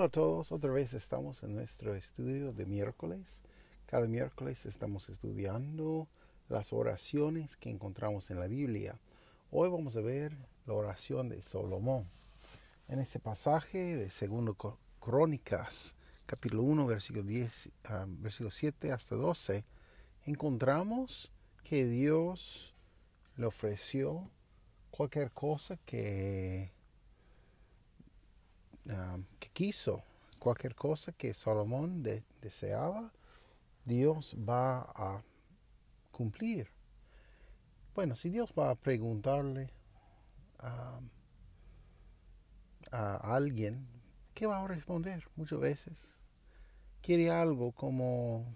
Hola a todos, otra vez estamos en nuestro estudio de miércoles. Cada miércoles estamos estudiando las oraciones que encontramos en la Biblia. Hoy vamos a ver la oración de Salomón. En este pasaje de Segundo Crónicas, capítulo 1, versículo, 10, ah, versículo 7 hasta 12, encontramos que Dios le ofreció cualquier cosa que, ah, que quiso, cualquier cosa que Salomón deseaba, Dios va a cumplir. Bueno, si Dios va a preguntarle a, a alguien, ¿qué va a responder? Muchas veces quiere algo como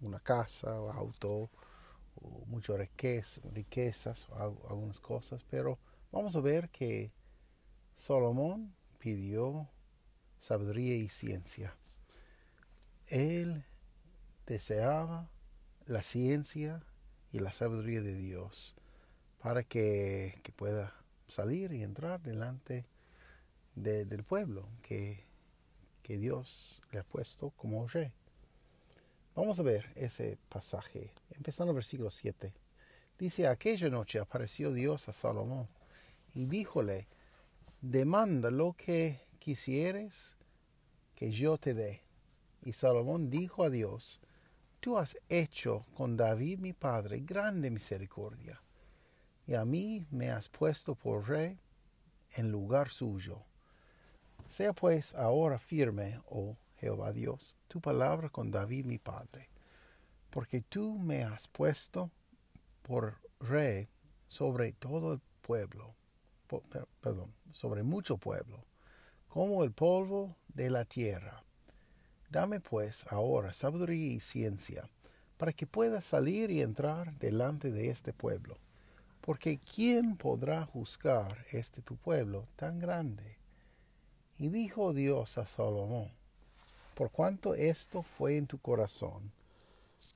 una casa o auto o muchas riquezas, o algunas cosas, pero vamos a ver que Salomón pidió sabiduría y ciencia. Él deseaba la ciencia y la sabiduría de Dios para que, pueda salir y entrar delante del pueblo que, que Dios le ha puesto como rey. Vamos a ver ese pasaje, empezando el versículo 7. Dice, aquella noche apareció Dios a Salomón y díjole, demanda lo que quisieres que yo te dé. Y Salomón dijo a Dios, tú has hecho con David mi padre grande misericordia, y a mí me has puesto por rey en lugar suyo. Sea pues ahora firme, oh Jehová Dios, tu palabra con David mi padre, porque tú me has puesto por rey sobre todo el pueblo, perdón, sobre mucho pueblo, como el polvo de la tierra. Dame pues ahora sabiduría y ciencia, para que pueda salir y entrar delante de este pueblo. Porque ¿quién podrá juzgar este tu pueblo tan grande? Y dijo Dios a Salomón, por cuanto esto fue en tu corazón,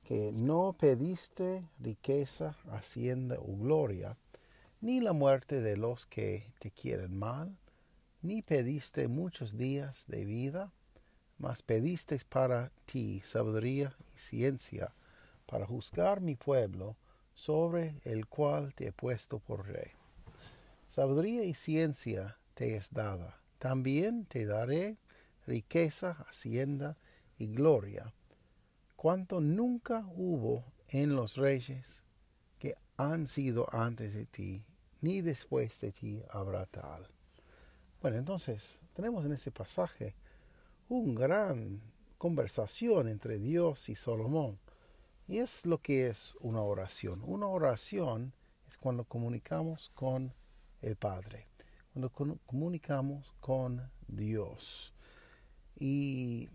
que no pediste riqueza, hacienda o gloria, ni la muerte de los que te quieren mal, ni pediste muchos días de vida, mas pediste para ti sabiduría y ciencia para juzgar mi pueblo, sobre el cual te he puesto por rey. Sabiduría y ciencia te es dada. También te daré riqueza, hacienda y gloria, cuanto nunca hubo en los reyes que han sido antes de ti, ni después de ti habrá tal. Bueno, entonces tenemos en este pasaje una gran conversación entre Dios y Salomón. Y es lo que es una oración. Una oración es cuando comunicamos con el Padre, cuando comunicamos con Dios. Y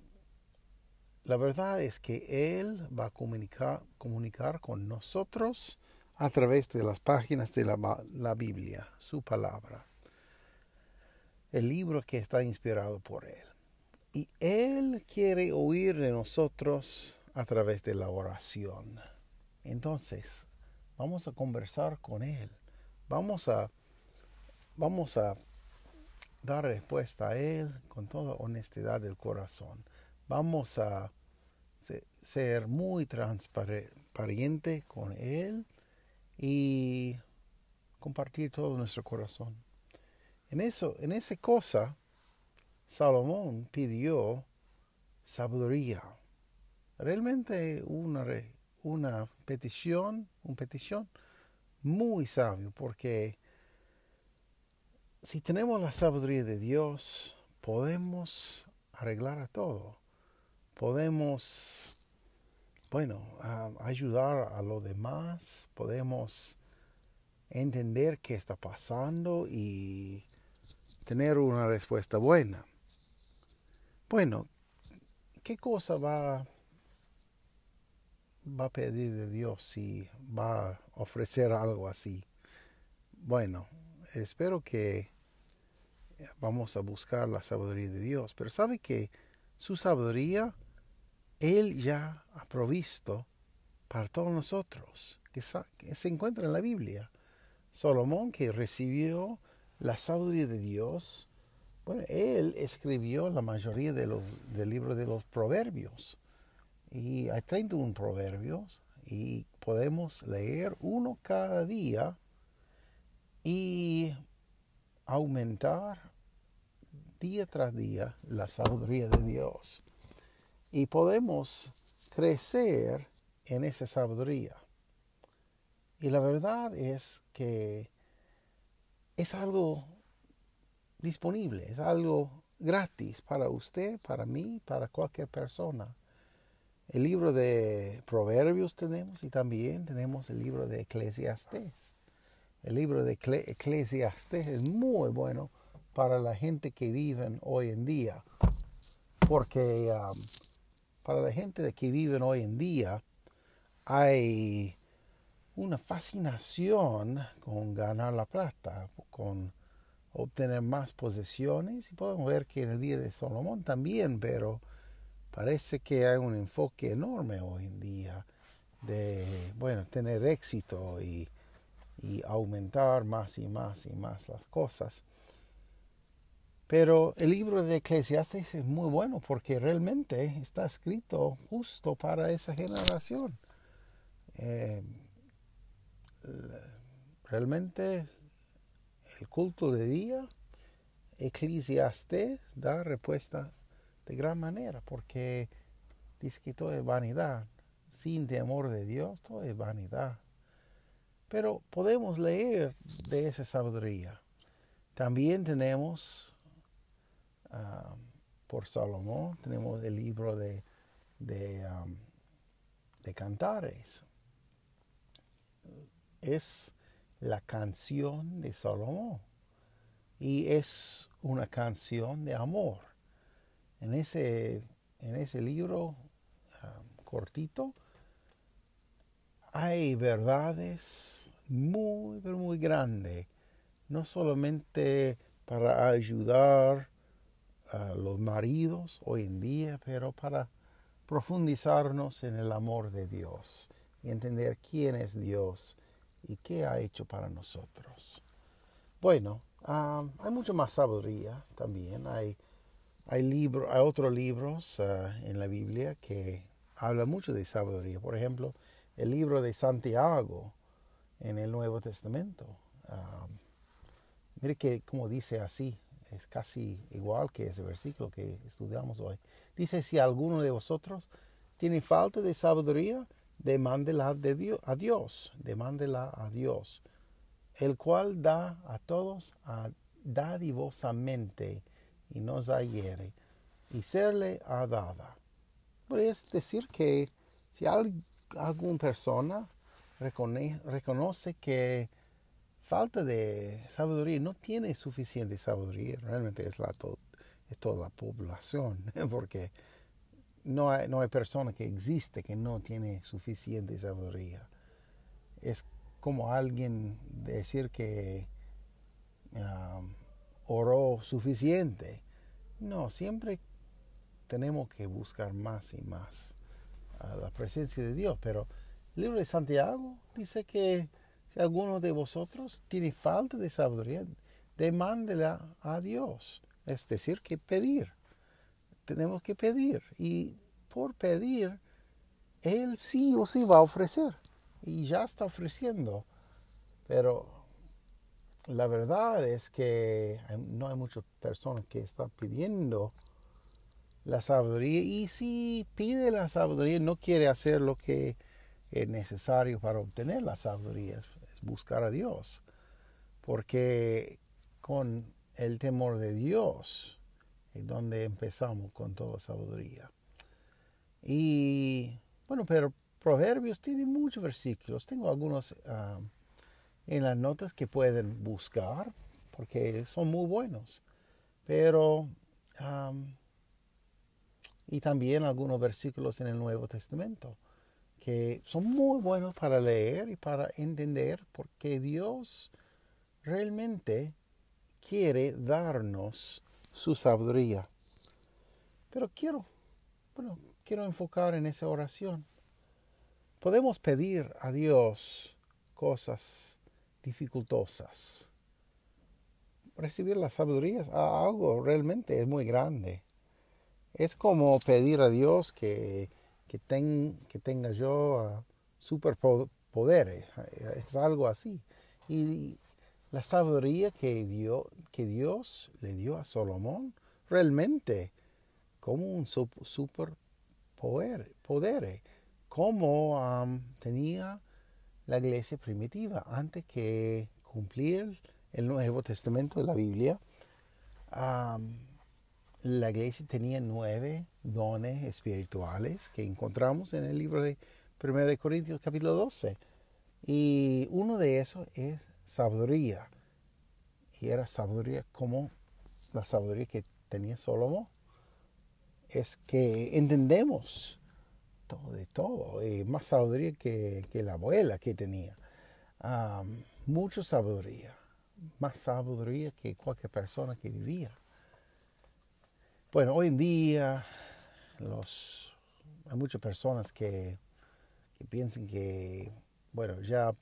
la verdad es que Él va a comunicar, comunicar con nosotros a través de las páginas de la, la, Biblia, su palabra, el libro que está inspirado por Él. Y Él quiere oír de nosotros a través de la oración. Entonces, vamos a conversar con Él. Vamos a, vamos a dar respuesta a Él con toda honestidad del corazón. Vamos a ser muy transparente con Él y compartir todo nuestro corazón. En eso, en esa cosa, Salomón pidió sabiduría. Realmente una, una petición, una petición muy sabio, porque si tenemos la sabiduría de Dios, podemos arreglar a todo. Podemos, bueno, ayudar a los demás, podemos entender qué está pasando y tener una respuesta buena. Bueno, ¿qué cosa va va a pedir de Dios si va a ofrecer algo así? Bueno, espero que vamos a buscar la sabiduría de Dios, pero sabe que su sabiduría Él ya ha provisto para todos nosotros, que, se encuentra en la Biblia. Salomón que recibió la sabiduría de Dios, bueno, él escribió la mayoría de los, del libro de los proverbios. Y hay 31 proverbios y podemos leer uno cada día y aumentar día tras día la sabiduría de Dios. Y podemos crecer en esa sabiduría. Y la verdad es que es algo disponible, es algo gratis para usted, para mí, para cualquier persona. El libro de Proverbios tenemos y también tenemos el libro de Eclesiastés. El libro de Eclesiastés es muy bueno para la gente que vive hoy en día, porque um, para la gente que vive hoy en día hay una fascinación con ganar la plata, con obtener más posesiones. Y podemos ver que en el día de Salomón también, pero parece que hay un enfoque enorme hoy en día de, bueno, tener éxito y, y aumentar más y más y más las cosas. Pero el libro de Eclesiastes es muy bueno porque realmente está escrito justo para esa generación. Eh, realmente el culto de día, Eclesiastes da respuesta de gran manera porque dice que todo es vanidad. Sin temor de Dios, todo es vanidad. Pero podemos leer de esa sabiduría. También tenemos por Salomón, tenemos el libro de, de, de Cantares. Es la canción de Salomón y es una canción de amor. En ese, en ese libro cortito hay verdades muy, pero muy grandes, no solamente para ayudar los maridos hoy en día, pero para profundizarnos en el amor de Dios y entender quién es Dios y qué ha hecho para nosotros. Bueno, hay mucho más sabiduría también. Hay, hay, libro, hay otros libros ah, en la Biblia que hablan mucho de sabiduría. Por ejemplo, el libro de Santiago en el Nuevo Testamento. mire que como dice así, es casi igual que ese versículo que estudiamos hoy. Dice, si alguno de vosotros tiene falta de sabiduría, demándela de Dios, a Dios, demándela a Dios, el cual da a todos a dadivosamente y nos hiere, y serle ha dada. Es decir que si alguna persona reconoce que falta de sabiduría, no tiene suficiente sabiduría, realmente es, la es toda la población, porque no hay, no hay persona que existe que no tiene suficiente sabiduría. Es como alguien decir que um, oró suficiente. No, siempre tenemos que buscar más y más a la presencia de Dios. Pero el libro de Santiago dice que si alguno de vosotros tiene falta de sabiduría, demándela a Dios. Es decir, que pedir. Tenemos que pedir. Y por pedir, Él sí o sí va a ofrecer. Y ya está ofreciendo. Pero la verdad es que no hay muchas personas que están pidiendo la sabiduría. Y si pide la sabiduría, no quiere hacer lo que es necesario para obtener la sabiduría buscar a Dios. Porque con el temor de Dios es donde empezamos con toda sabiduría. Y bueno, pero Proverbios tiene muchos versículos. Tengo algunos ah, en las notas que pueden buscar porque son muy buenos. Pero, y también algunos versículos en el Nuevo Testamento que son muy buenos para leer y para entender porque Dios realmente quiere darnos su sabiduría. Pero quiero, bueno, quiero enfocar en esa oración. Podemos pedir a Dios cosas dificultosas. Recibir la sabiduría es algo realmente es muy grande. Es como pedir a Dios que, que, que tenga yo uh, superpoderes. Es algo así. Y la sabiduría que, dio, que Dios le dio a Salomón realmente como un super poder, como tenía la iglesia primitiva antes que cumplir el Nuevo Testamento de la Biblia. La iglesia tenía nueve dones espirituales que encontramos en el libro de 1 Corintios capítulo 12. Y uno de esos es sabiduría. Y era sabiduría como la sabiduría que tenía Salomón. Es que entendemos todo de todo, y más sabiduría que, la abuela que tenía. mucha sabiduría, más sabiduría que cualquier persona que vivía. Bueno, hoy en día los, hay muchas personas que, piensan que, bueno, ya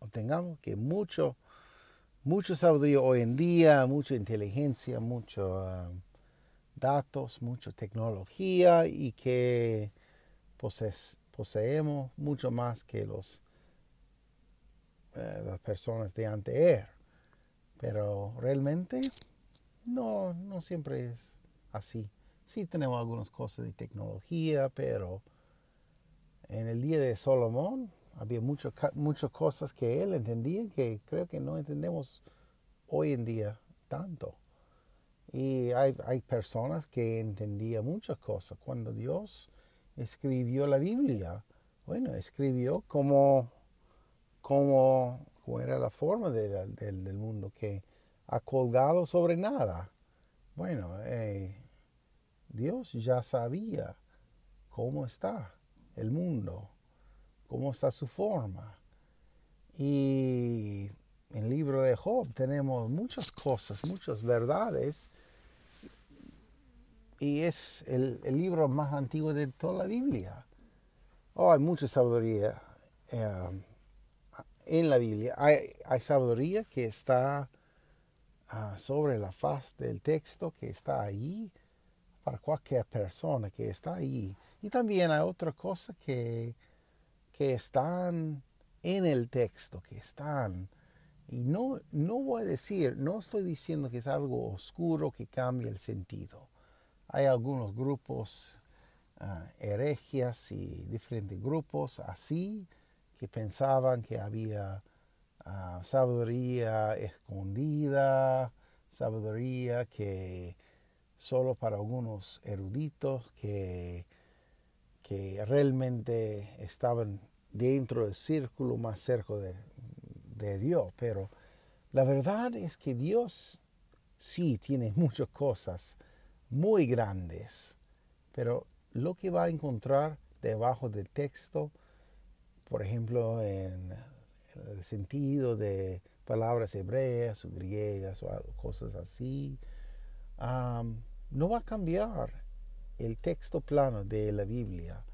obtengamos que mucho, mucho sabiduría hoy en día, mucha inteligencia, mucho ah, datos, mucha tecnología y que poseemos mucho más que los, eh, las personas de antes. Pero realmente no, no siempre es así. Sí tenemos algunas cosas de tecnología, pero en el día de Salomón había muchas cosas que él entendía que creo que no entendemos hoy en día tanto. Y hay, hay personas que entendían muchas cosas. Cuando Dios escribió la Biblia, bueno, escribió como, como, era la forma del mundo, que colgado sobre nada. Bueno, eh, Dios ya sabía cómo está el mundo, cómo está su forma. Y en el libro de Job tenemos muchas cosas, muchas verdades. Y es el, libro más antiguo de toda la Biblia. Oh, hay mucha sabiduría eh, en la Biblia. Hay, hay, sabiduría que está ah, sobre la faz del texto, que está ahí para cualquier persona que está ahí. Y también hay otras cosas que, que están en el texto, que están. Y no, no voy a decir, no estoy diciendo que es algo oscuro que cambie el sentido. Hay algunos grupos, uh, heregias y diferentes grupos así, que pensaban que había ah, sabiduría escondida, sabiduría que solo para algunos eruditos que, que realmente estaban dentro del círculo más cerca de, de Dios. Pero la verdad es que Dios sí tiene muchas cosas muy grandes, pero lo que va a encontrar debajo del texto, por ejemplo, en el sentido de palabras hebreas o griegas o cosas así, no va a cambiar el texto plano de la Biblia.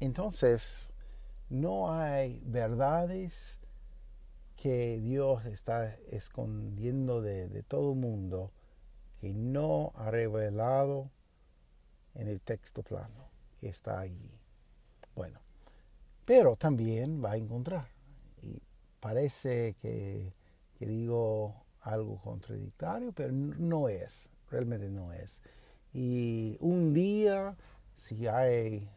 Entonces, no hay verdades que Dios está escondiendo de, todo el mundo que no ha revelado en el texto plano que está allí. Bueno, pero también va a encontrar. Parece que digo algo contradictorio, pero no es realmente no es. Y un día, si hay,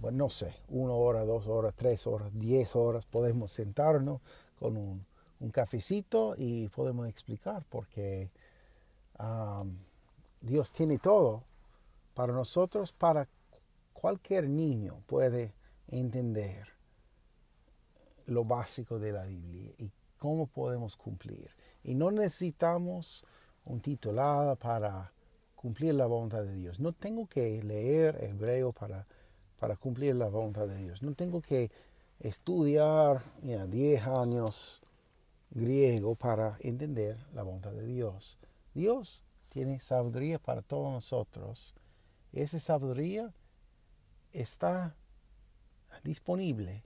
bueno, no sé, una hora, dos horas, tres horas, diez horas, podemos sentarnos con un, cafecito y podemos explicar porque Dios tiene todo para nosotros, para cualquier niño puede entender lo básico de la Biblia y cómo podemos cumplir. Y no necesitamos un titulado para cumplir la voluntad de Dios. No tengo que leer hebreo para, para cumplir la voluntad de Dios. No tengo que estudiar 10 años griego para entender la voluntad de Dios. Dios tiene sabiduría para todos nosotros. Esa sabiduría está disponible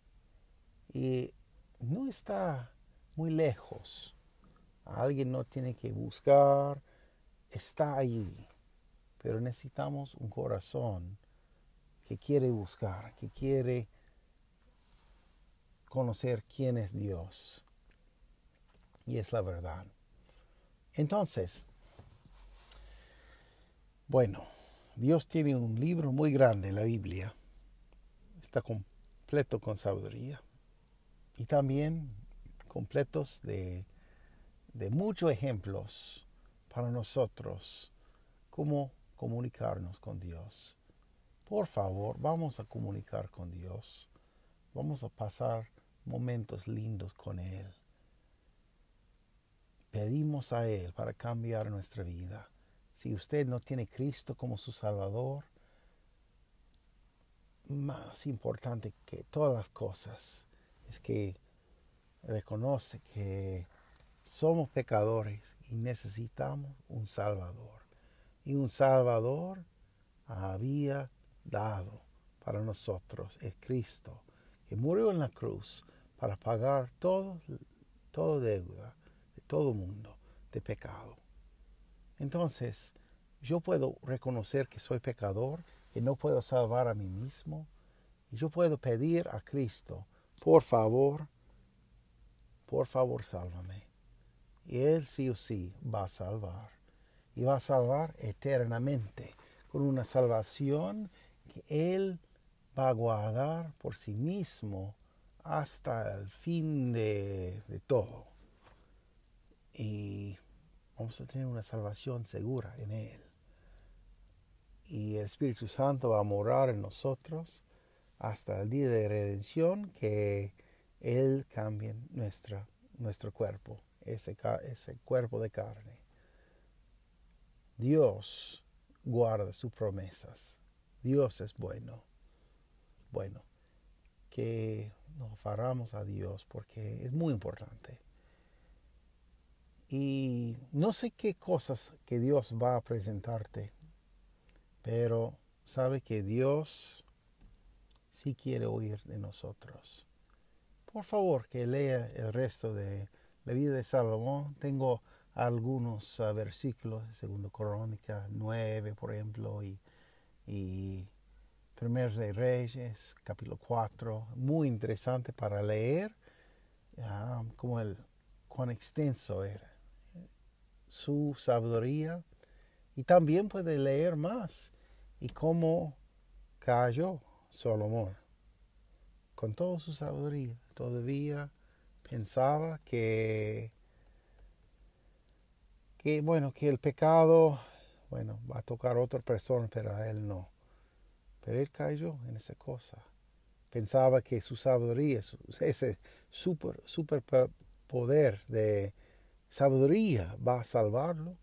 y no está muy lejos. Alguien no tiene que buscar, está ahí. Pero necesitamos un corazón que quiere buscar, que quiere conocer quién es Dios. Y es la verdad. Entonces, bueno, Dios tiene un libro muy grande, la Biblia. Está completo con sabiduría. Y también completos de, de muchos ejemplos para nosotros cómo comunicarnos con Dios. Por favor, vamos a comunicar con Dios. Vamos a pasar momentos lindos con Él. Pedimos a Él para cambiar nuestra vida. Si usted no tiene Cristo como su Salvador, más importante que todas las cosas es que reconoce que somos pecadores y necesitamos un Salvador. Y un Salvador había dado para nosotros es Cristo, que murió en la cruz para pagar todo, todo deuda de todo mundo de pecado. Entonces, yo puedo reconocer que soy pecador, que no puedo salvar a mí mismo, y yo puedo pedir a Cristo, por favor, por favor, sálvame. Y Él sí o sí va a salvar. Y va a salvar eternamente, con una salvación que Él va a guardar por sí mismo hasta el fin de, de todo. Y vamos a tener una salvación segura en Él. Y el Espíritu Santo va a morar en nosotros hasta el día de redención que Él cambie nuestra, nuestro cuerpo, ese, ese cuerpo de carne. Dios guarda sus promesas. Dios es bueno. Bueno, que nos faramos a Dios porque es muy importante. Y no sé qué cosas que Dios va a presentarte, pero sabe que Dios sí quiere oír de nosotros. Por favor, que lea el resto de la vida de Salomón. Tengo algunos uh, versículos, segundo Crónica 9, por ejemplo, y, y de Reyes, capítulo 4, muy interesante para leer, uh, como el, cuán extenso era su sabiduría y también puede leer más y cómo cayó Salomón con toda su sabiduría. Todavía pensaba que, que, bueno, que el pecado, bueno, va a tocar a otra persona, pero a él no. Pero él cayó en esa cosa. Pensaba que su sabiduría, ese super, super poder de sabiduría va a salvarlo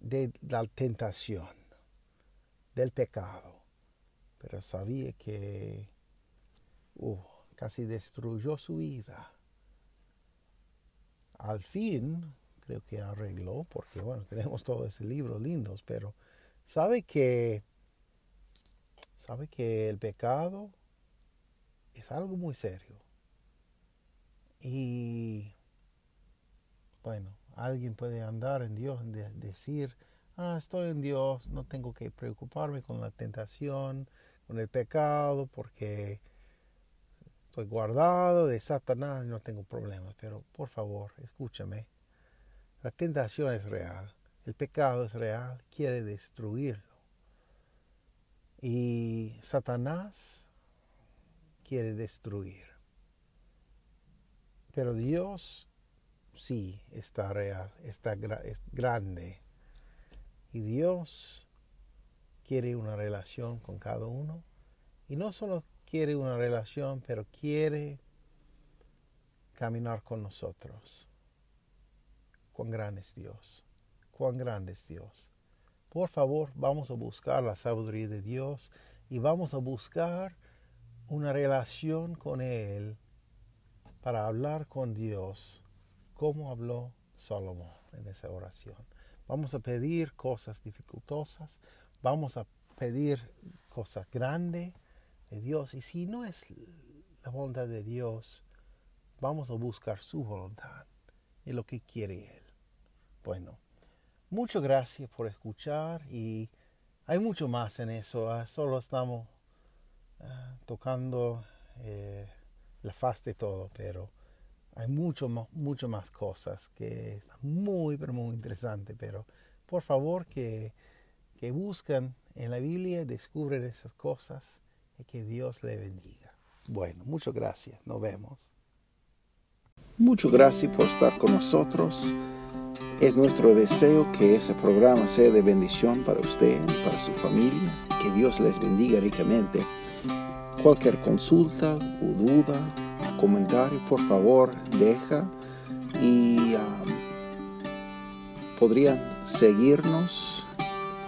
de la tentación, del pecado. Pero sabía que uh, casi destruyó su vida. Al fin, creo que arregló, porque bueno, tenemos todo ese libro lindos, pero sabe que, sabe que el pecado es algo muy serio. Y bueno, alguien puede andar en Dios, de decir, ah, estoy en Dios, no tengo que preocuparme con la tentación, con el pecado, porque estoy guardado de Satanás, no tengo problemas. Pero por favor, escúchame. La tentación es real, el pecado es real, quiere destruirlo. Y Satanás quiere destruir. Pero Dios sí está real, está es grande. Y Dios quiere una relación con cada uno. Y no solo quiere una relación, pero quiere caminar con nosotros. Cuán grande es Dios. Cuán grande es Dios. Por favor, vamos a buscar la sabiduría de Dios y vamos a buscar una relación con Él para hablar con Dios como habló Salomón en esa oración. Vamos a pedir cosas dificultosas, vamos a pedir cosas grandes de Dios y si no es la voluntad de Dios, vamos a buscar su voluntad y lo que quiere Él. Bueno, muchas gracias por escuchar y hay mucho más en eso. ¿ah? Solo estamos ah, tocando eh, la faz de todo, pero hay mucho, mucho más cosas que están muy, pero muy interesante. Pero por favor que, que buscan en la Biblia, descubren esas cosas y que Dios le bendiga. Bueno, muchas gracias. Nos vemos. Muchas gracias por estar con nosotros. Es nuestro deseo que ese programa sea de bendición para usted para su familia. Que Dios les bendiga ricamente. Cualquier consulta o duda comentario, por favor, deja. Y um, podrían seguirnos